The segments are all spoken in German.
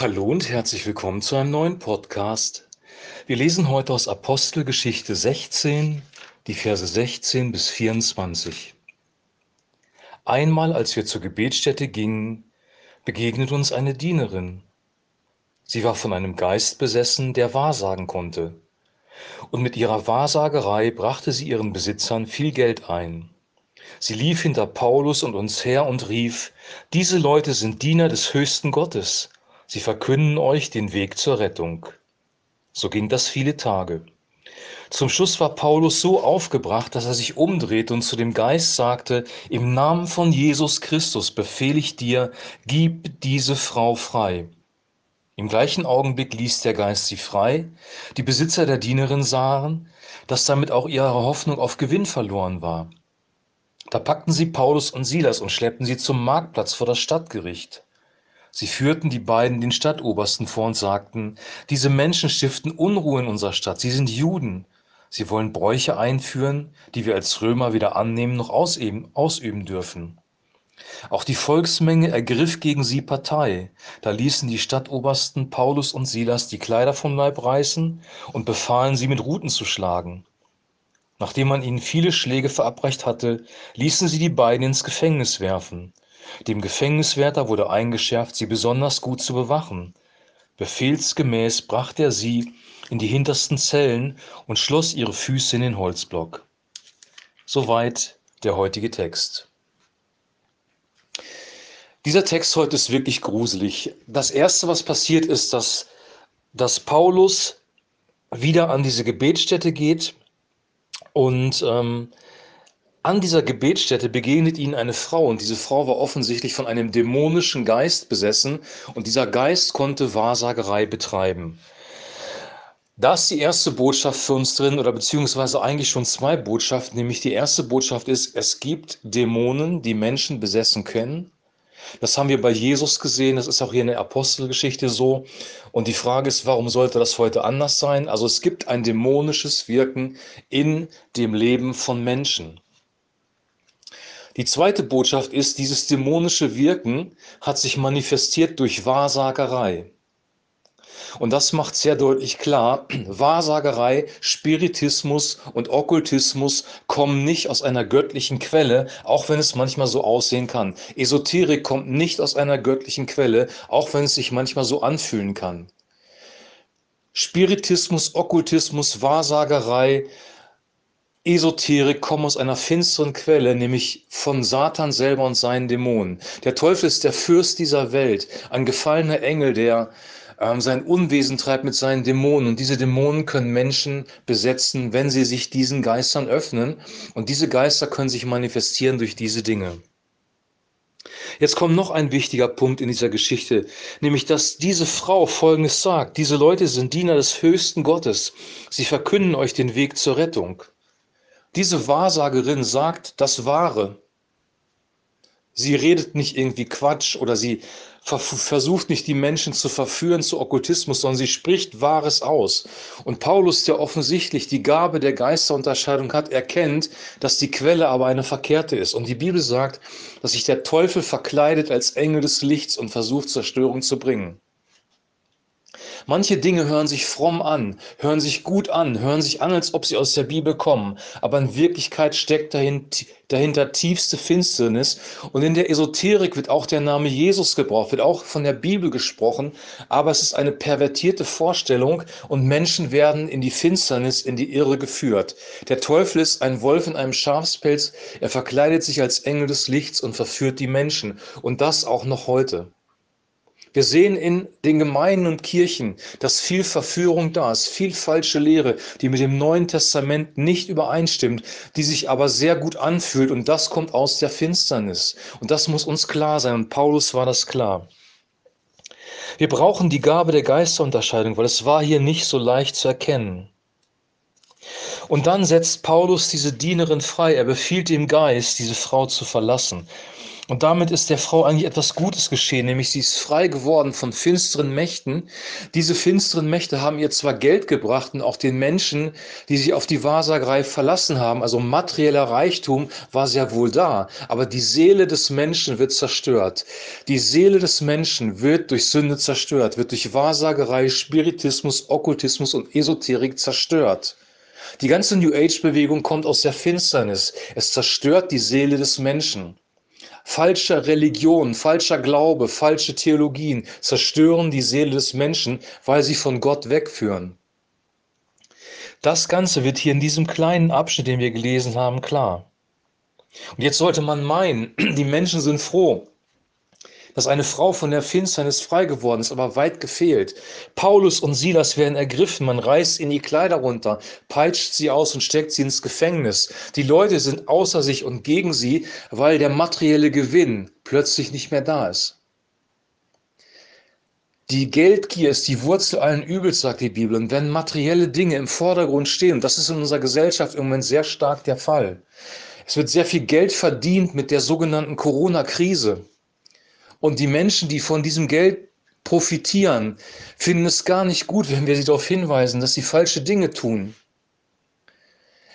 Hallo und herzlich willkommen zu einem neuen Podcast. Wir lesen heute aus Apostelgeschichte 16, die Verse 16 bis 24. Einmal, als wir zur Gebetsstätte gingen, begegnet uns eine Dienerin. Sie war von einem Geist besessen, der wahrsagen konnte. Und mit ihrer Wahrsagerei brachte sie ihren Besitzern viel Geld ein. Sie lief hinter Paulus und uns her und rief, diese Leute sind Diener des höchsten Gottes Sie verkünden euch den Weg zur Rettung. So ging das viele Tage. Zum Schluss war Paulus so aufgebracht, dass er sich umdrehte und zu dem Geist sagte, im Namen von Jesus Christus befehle ich dir, gib diese Frau frei. Im gleichen Augenblick ließ der Geist sie frei. Die Besitzer der Dienerin sahen, dass damit auch ihre Hoffnung auf Gewinn verloren war. Da packten sie Paulus und Silas und schleppten sie zum Marktplatz vor das Stadtgericht. Sie führten die beiden den Stadtobersten vor und sagten, diese Menschen stiften Unruhe in unserer Stadt, sie sind Juden. Sie wollen Bräuche einführen, die wir als Römer weder annehmen noch ausüben, ausüben dürfen. Auch die Volksmenge ergriff gegen sie Partei. Da ließen die Stadtobersten Paulus und Silas die Kleider vom Leib reißen und befahlen sie mit Ruten zu schlagen. Nachdem man ihnen viele Schläge verabreicht hatte, ließen sie die beiden ins Gefängnis werfen. Dem Gefängniswärter wurde eingeschärft, sie besonders gut zu bewachen. Befehlsgemäß brachte er sie in die hintersten Zellen und schloss ihre Füße in den Holzblock. Soweit der heutige Text. Dieser Text heute ist wirklich gruselig. Das Erste, was passiert, ist, dass, dass Paulus wieder an diese Gebetsstätte geht und ähm, an dieser Gebetsstätte begegnet ihnen eine Frau und diese Frau war offensichtlich von einem dämonischen Geist besessen und dieser Geist konnte Wahrsagerei betreiben. Da ist die erste Botschaft für uns drin oder beziehungsweise eigentlich schon zwei Botschaften, nämlich die erste Botschaft ist, es gibt Dämonen, die Menschen besessen können. Das haben wir bei Jesus gesehen, das ist auch hier in der Apostelgeschichte so. Und die Frage ist, warum sollte das heute anders sein? Also es gibt ein dämonisches Wirken in dem Leben von Menschen. Die zweite Botschaft ist, dieses dämonische Wirken hat sich manifestiert durch Wahrsagerei. Und das macht sehr deutlich klar, Wahrsagerei, Spiritismus und Okkultismus kommen nicht aus einer göttlichen Quelle, auch wenn es manchmal so aussehen kann. Esoterik kommt nicht aus einer göttlichen Quelle, auch wenn es sich manchmal so anfühlen kann. Spiritismus, Okkultismus, Wahrsagerei, Esoterik kommen aus einer finsteren Quelle, nämlich von Satan selber und seinen Dämonen. Der Teufel ist der Fürst dieser Welt, ein gefallener Engel, der ähm, sein Unwesen treibt mit seinen Dämonen. Und diese Dämonen können Menschen besetzen, wenn sie sich diesen Geistern öffnen. Und diese Geister können sich manifestieren durch diese Dinge. Jetzt kommt noch ein wichtiger Punkt in dieser Geschichte, nämlich dass diese Frau Folgendes sagt. Diese Leute sind Diener des höchsten Gottes. Sie verkünden euch den Weg zur Rettung. Diese Wahrsagerin sagt das Wahre. Sie redet nicht irgendwie Quatsch oder sie versucht nicht die Menschen zu verführen zu Okkultismus, sondern sie spricht Wahres aus. Und Paulus, der offensichtlich die Gabe der Geisterunterscheidung hat, erkennt, dass die Quelle aber eine verkehrte ist. Und die Bibel sagt, dass sich der Teufel verkleidet als Engel des Lichts und versucht Zerstörung zu bringen. Manche Dinge hören sich fromm an, hören sich gut an, hören sich an, als ob sie aus der Bibel kommen, aber in Wirklichkeit steckt dahinter tiefste Finsternis. Und in der Esoterik wird auch der Name Jesus gebraucht, wird auch von der Bibel gesprochen, aber es ist eine pervertierte Vorstellung und Menschen werden in die Finsternis, in die Irre geführt. Der Teufel ist ein Wolf in einem Schafspelz, er verkleidet sich als Engel des Lichts und verführt die Menschen. Und das auch noch heute. Wir sehen in den Gemeinden und Kirchen, dass viel Verführung da ist, viel falsche Lehre, die mit dem Neuen Testament nicht übereinstimmt, die sich aber sehr gut anfühlt und das kommt aus der Finsternis. Und das muss uns klar sein und Paulus war das klar. Wir brauchen die Gabe der Geisterunterscheidung, weil es war hier nicht so leicht zu erkennen. Und dann setzt Paulus diese Dienerin frei. Er befiehlt dem Geist, diese Frau zu verlassen. Und damit ist der Frau eigentlich etwas Gutes geschehen, nämlich sie ist frei geworden von finsteren Mächten. Diese finsteren Mächte haben ihr zwar Geld gebracht und auch den Menschen, die sich auf die Wahrsagerei verlassen haben, also materieller Reichtum war sehr wohl da, aber die Seele des Menschen wird zerstört. Die Seele des Menschen wird durch Sünde zerstört, wird durch Wahrsagerei, Spiritismus, Okkultismus und Esoterik zerstört. Die ganze New Age-Bewegung kommt aus der Finsternis. Es zerstört die Seele des Menschen. Falsche Religion, falscher Glaube, falsche Theologien zerstören die Seele des Menschen, weil sie von Gott wegführen. Das Ganze wird hier in diesem kleinen Abschnitt, den wir gelesen haben, klar. Und jetzt sollte man meinen, die Menschen sind froh, dass eine Frau von der Finsternis frei geworden ist, aber weit gefehlt. Paulus und Silas werden ergriffen, man reißt ihnen die Kleider runter, peitscht sie aus und steckt sie ins Gefängnis. Die Leute sind außer sich und gegen sie, weil der materielle Gewinn plötzlich nicht mehr da ist. Die Geldgier ist die Wurzel allen Übels, sagt die Bibel. Und wenn materielle Dinge im Vordergrund stehen, und das ist in unserer Gesellschaft im Moment sehr stark der Fall, es wird sehr viel Geld verdient mit der sogenannten Corona-Krise. Und die Menschen, die von diesem Geld profitieren, finden es gar nicht gut, wenn wir sie darauf hinweisen, dass sie falsche Dinge tun.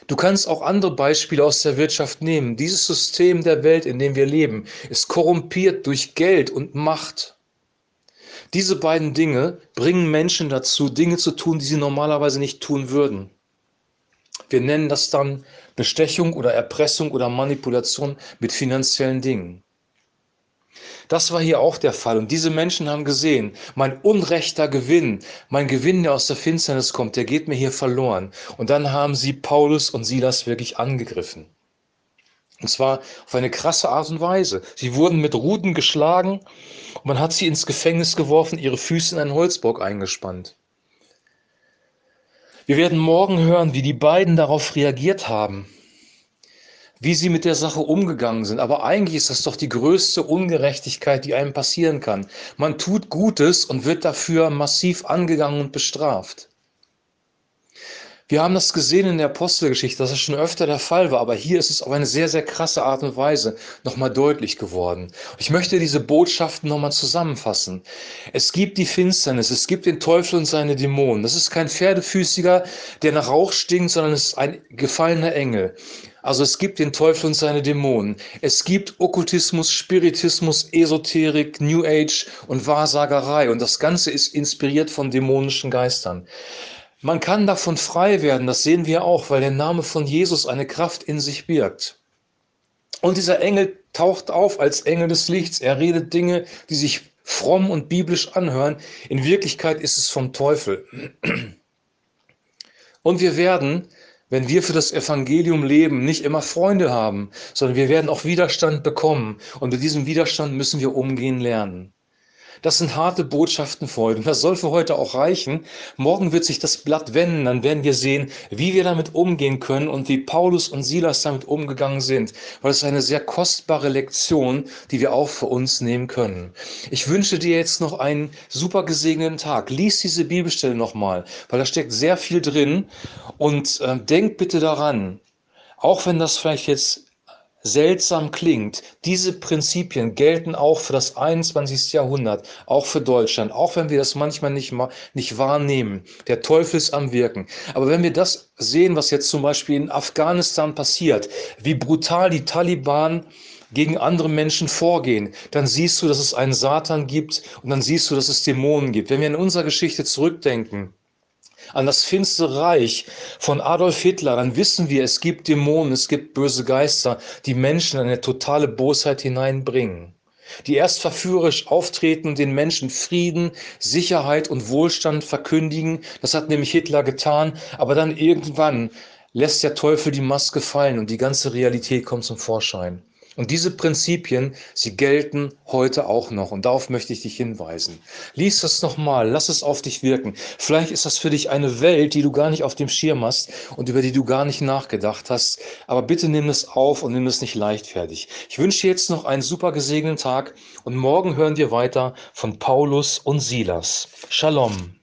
Du kannst auch andere Beispiele aus der Wirtschaft nehmen. Dieses System der Welt, in dem wir leben, ist korrumpiert durch Geld und Macht. Diese beiden Dinge bringen Menschen dazu, Dinge zu tun, die sie normalerweise nicht tun würden. Wir nennen das dann Bestechung oder Erpressung oder Manipulation mit finanziellen Dingen. Das war hier auch der Fall. Und diese Menschen haben gesehen, mein unrechter Gewinn, mein Gewinn, der aus der Finsternis kommt, der geht mir hier verloren. Und dann haben sie Paulus und Silas wirklich angegriffen. Und zwar auf eine krasse Art und Weise. Sie wurden mit Ruten geschlagen und man hat sie ins Gefängnis geworfen, ihre Füße in einen Holzbock eingespannt. Wir werden morgen hören, wie die beiden darauf reagiert haben wie sie mit der Sache umgegangen sind. Aber eigentlich ist das doch die größte Ungerechtigkeit, die einem passieren kann. Man tut Gutes und wird dafür massiv angegangen und bestraft. Wir haben das gesehen in der Apostelgeschichte, dass es schon öfter der Fall war, aber hier ist es auf eine sehr, sehr krasse Art und Weise nochmal deutlich geworden. Ich möchte diese Botschaften nochmal zusammenfassen. Es gibt die Finsternis, es gibt den Teufel und seine Dämonen. Das ist kein Pferdefüßiger, der nach Rauch stinkt, sondern es ist ein gefallener Engel. Also es gibt den Teufel und seine Dämonen. Es gibt Okkultismus, Spiritismus, Esoterik, New Age und Wahrsagerei. Und das Ganze ist inspiriert von dämonischen Geistern. Man kann davon frei werden, das sehen wir auch, weil der Name von Jesus eine Kraft in sich birgt. Und dieser Engel taucht auf als Engel des Lichts. Er redet Dinge, die sich fromm und biblisch anhören. In Wirklichkeit ist es vom Teufel. Und wir werden, wenn wir für das Evangelium leben, nicht immer Freunde haben, sondern wir werden auch Widerstand bekommen. Und mit diesem Widerstand müssen wir umgehen lernen. Das sind harte Botschaften für heute. Und das soll für heute auch reichen. Morgen wird sich das Blatt wenden. Dann werden wir sehen, wie wir damit umgehen können und wie Paulus und Silas damit umgegangen sind. Weil es ist eine sehr kostbare Lektion, die wir auch für uns nehmen können. Ich wünsche dir jetzt noch einen super gesegneten Tag. Lies diese Bibelstelle nochmal, weil da steckt sehr viel drin. Und äh, denk bitte daran, auch wenn das vielleicht jetzt seltsam klingt, diese Prinzipien gelten auch für das 21. Jahrhundert, auch für Deutschland, auch wenn wir das manchmal nicht, nicht wahrnehmen. Der Teufel ist am Wirken. Aber wenn wir das sehen, was jetzt zum Beispiel in Afghanistan passiert, wie brutal die Taliban gegen andere Menschen vorgehen, dann siehst du, dass es einen Satan gibt und dann siehst du, dass es Dämonen gibt. Wenn wir in unserer Geschichte zurückdenken, an das finstere Reich von Adolf Hitler, dann wissen wir, es gibt Dämonen, es gibt böse Geister, die Menschen in eine totale Bosheit hineinbringen, die erst verführerisch auftreten und den Menschen Frieden, Sicherheit und Wohlstand verkündigen. Das hat nämlich Hitler getan, aber dann irgendwann lässt der Teufel die Maske fallen und die ganze Realität kommt zum Vorschein. Und diese Prinzipien, sie gelten heute auch noch. Und darauf möchte ich dich hinweisen. Lies das nochmal, lass es auf dich wirken. Vielleicht ist das für dich eine Welt, die du gar nicht auf dem Schirm hast und über die du gar nicht nachgedacht hast. Aber bitte nimm es auf und nimm es nicht leichtfertig. Ich wünsche dir jetzt noch einen super gesegneten Tag und morgen hören wir weiter von Paulus und Silas. Shalom.